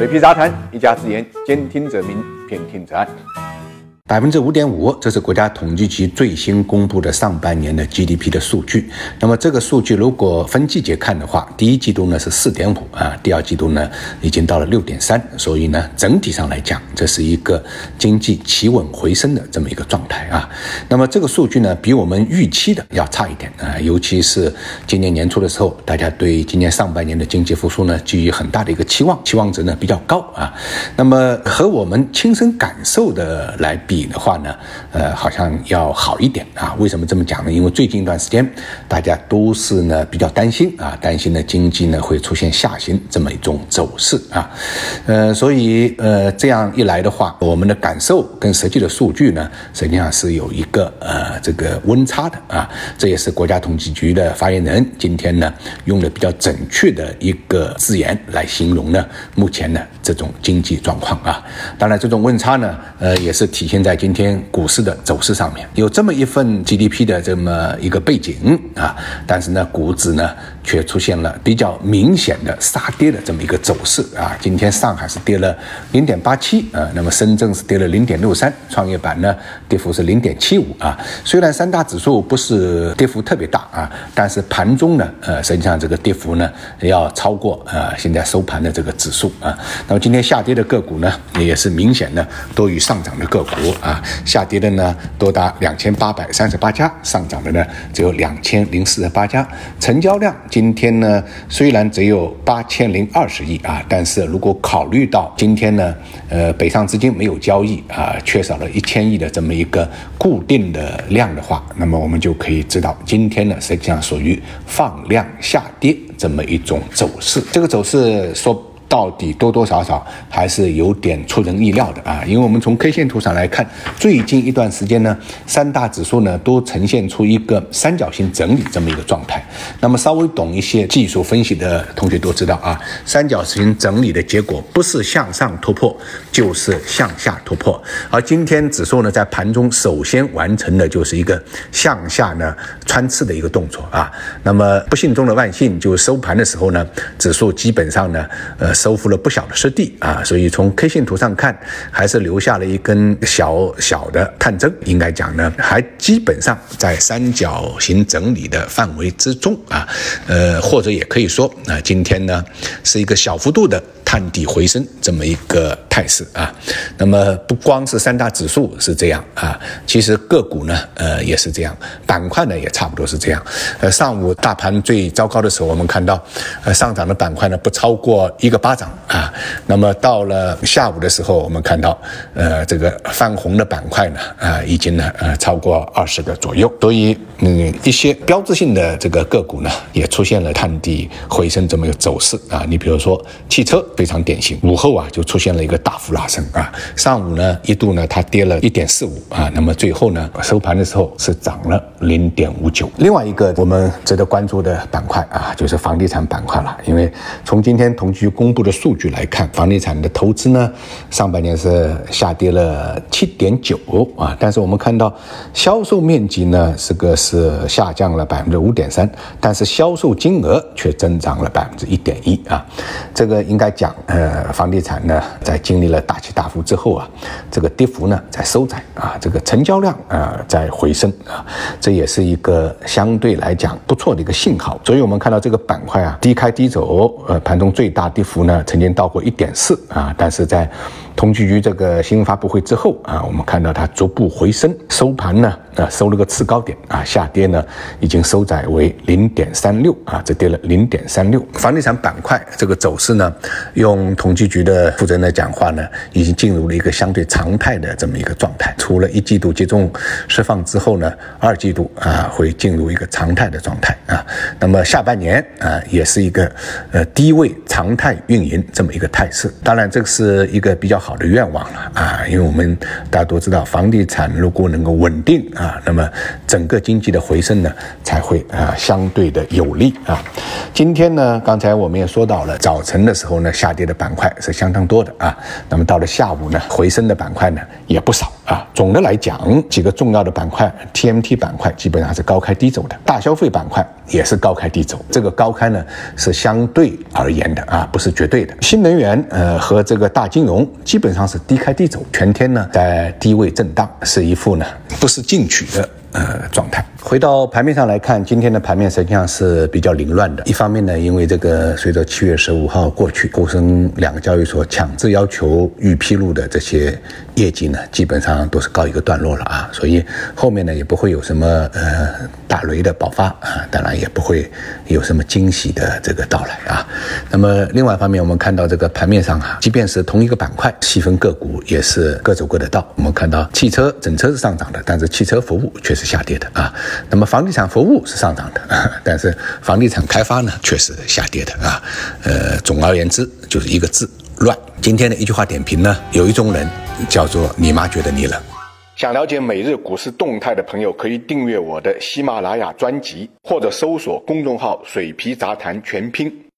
水皮杂谈，一家之言，兼听则明，偏听则暗。百分之五点五，这是国家统计局最新公布的上半年的 GDP 的数据。那么这个数据如果分季节看的话，第一季度呢是四点五啊，第二季度呢已经到了六点三，所以呢整体上来讲，这是一个经济企稳回升的这么一个状态啊。那么这个数据呢比我们预期的要差一点啊，尤其是今年年初的时候，大家对今年上半年的经济复苏呢寄予很大的一个期望，期望值呢比较高啊。那么和我们亲身感受的来比。的话呢，呃，好像要好一点啊？为什么这么讲呢？因为最近一段时间，大家都是呢比较担心啊，担心呢经济呢会出现下行这么一种走势啊，呃，所以呃这样一来的话，我们的感受跟实际的数据呢，实际上是有一个呃这个温差的啊。这也是国家统计局的发言人今天呢用的比较准确的一个字眼来形容呢目前呢这种经济状况啊。当然，这种温差呢，呃，也是体现在。在今天股市的走势上面，有这么一份 GDP 的这么一个背景啊，但是呢，股指呢却出现了比较明显的杀跌的这么一个走势啊。今天上海是跌了零点八七啊，那么深圳是跌了零点六三，创业板呢跌幅是零点七五啊。虽然三大指数不是跌幅特别大啊，但是盘中呢，呃，实际上这个跌幅呢要超过呃现在收盘的这个指数啊。那么今天下跌的个股呢，也是明显的多于上涨的个股。啊，下跌的呢多达两千八百三十八家，上涨的呢只有两千零四十八家。成交量今天呢虽然只有八千零二十亿啊，但是如果考虑到今天呢，呃，北上资金没有交易啊，缺少了一千亿的这么一个固定的量的话，那么我们就可以知道，今天呢实际上属于放量下跌这么一种走势。这个走势说。到底多多少少还是有点出人意料的啊，因为我们从 K 线图上来看，最近一段时间呢，三大指数呢都呈现出一个三角形整理这么一个状态。那么稍微懂一些技术分析的同学都知道啊，三角形整理的结果不是向上突破，就是向下突破。而今天指数呢在盘中首先完成的就是一个向下呢穿刺的一个动作啊。那么不幸中的万幸，就收盘的时候呢，指数基本上呢，呃。收复了不小的失地啊，所以从 K 线图上看，还是留下了一根小小的探针，应该讲呢，还基本上在三角形整理的范围之中啊，呃，或者也可以说啊，今天呢是一个小幅度的。探底回升这么一个态势啊，那么不光是三大指数是这样啊，其实个股呢，呃，也是这样，板块呢也差不多是这样。呃，上午大盘最糟糕的时候，我们看到，呃，上涨的板块呢不超过一个巴掌啊。那么到了下午的时候，我们看到，呃，这个泛红的板块呢，啊，已经呢，呃，超过二十个左右。所以，嗯，一些标志性的这个个股呢，也出现了探底回升这么一个走势啊。你比如说汽车。非常典型，午后啊就出现了一个大大幅拉升啊，上午呢一度呢它跌了一点四五啊，那么最后呢收盘的时候是涨了零点五九。另外一个我们值得关注的板块啊，就是房地产板块了，因为从今天统计局公布的数据来看，房地产的投资呢上半年是下跌了七点九啊，但是我们看到销售面积呢这个是下降了百分之五点三，但是销售金额却增长了百分之一点一啊，这个应该讲。呃，房地产呢，在经历了大起大伏之后啊，这个跌幅呢在收窄啊，这个成交量啊在回升啊，这也是一个相对来讲不错的一个信号。所以我们看到这个板块啊低开低走，呃，盘中最大跌幅呢曾经到过一点四啊，但是在统计局这个新闻发布会之后啊，我们看到它逐步回升，收盘呢啊收了个次高点啊，下跌呢已经收窄为零点三六啊，这跌了零点三六。房地产板块这个走势呢，用统计局的负责人的讲话呢，已经进入了一个相对常态的这么一个状态。除了一季度集中释放之后呢，二季度啊会进入一个常态的状态啊。那么下半年啊也是一个呃低位常态运营这么一个态势。当然这个是一个比较好。好的愿望了啊，因为我们大家都知道，房地产如果能够稳定啊，那么整个经济的回升呢才会啊相对的有利啊。今天呢，刚才我们也说到了，早晨的时候呢，下跌的板块是相当多的啊，那么到了下午呢，回升的板块呢也不少。啊。总的来讲，几个重要的板块，TMT 板块基本上是高开低走的，大消费板块也是高开低走。这个高开呢是相对而言的啊，不是绝对的。新能源呃和这个大金融基本上是低开低走，全天呢在低位震荡，是一副呢不是进取的。呃，状态。回到盘面上来看，今天的盘面实际上是比较凌乱的。一方面呢，因为这个随着七月十五号过去，沪深两个交易所强制要求预披露的这些业绩呢，基本上都是告一个段落了啊，所以后面呢也不会有什么呃大雷的爆发啊，当然也不会有什么惊喜的这个到来啊。那么另外一方面，我们看到这个盘面上啊，即便是同一个板块，细分个股也是各走各的道。我们看到汽车整车是上涨的，但是汽车服务却是。是下跌的啊，那么房地产服务是上涨的，但是房地产开发呢却是下跌的啊。呃，总而言之就是一个字乱。今天的一句话点评呢，有一种人叫做你妈觉得你冷。想了解每日股市动态的朋友，可以订阅我的喜马拉雅专辑，或者搜索公众号“水皮杂谈全拼”。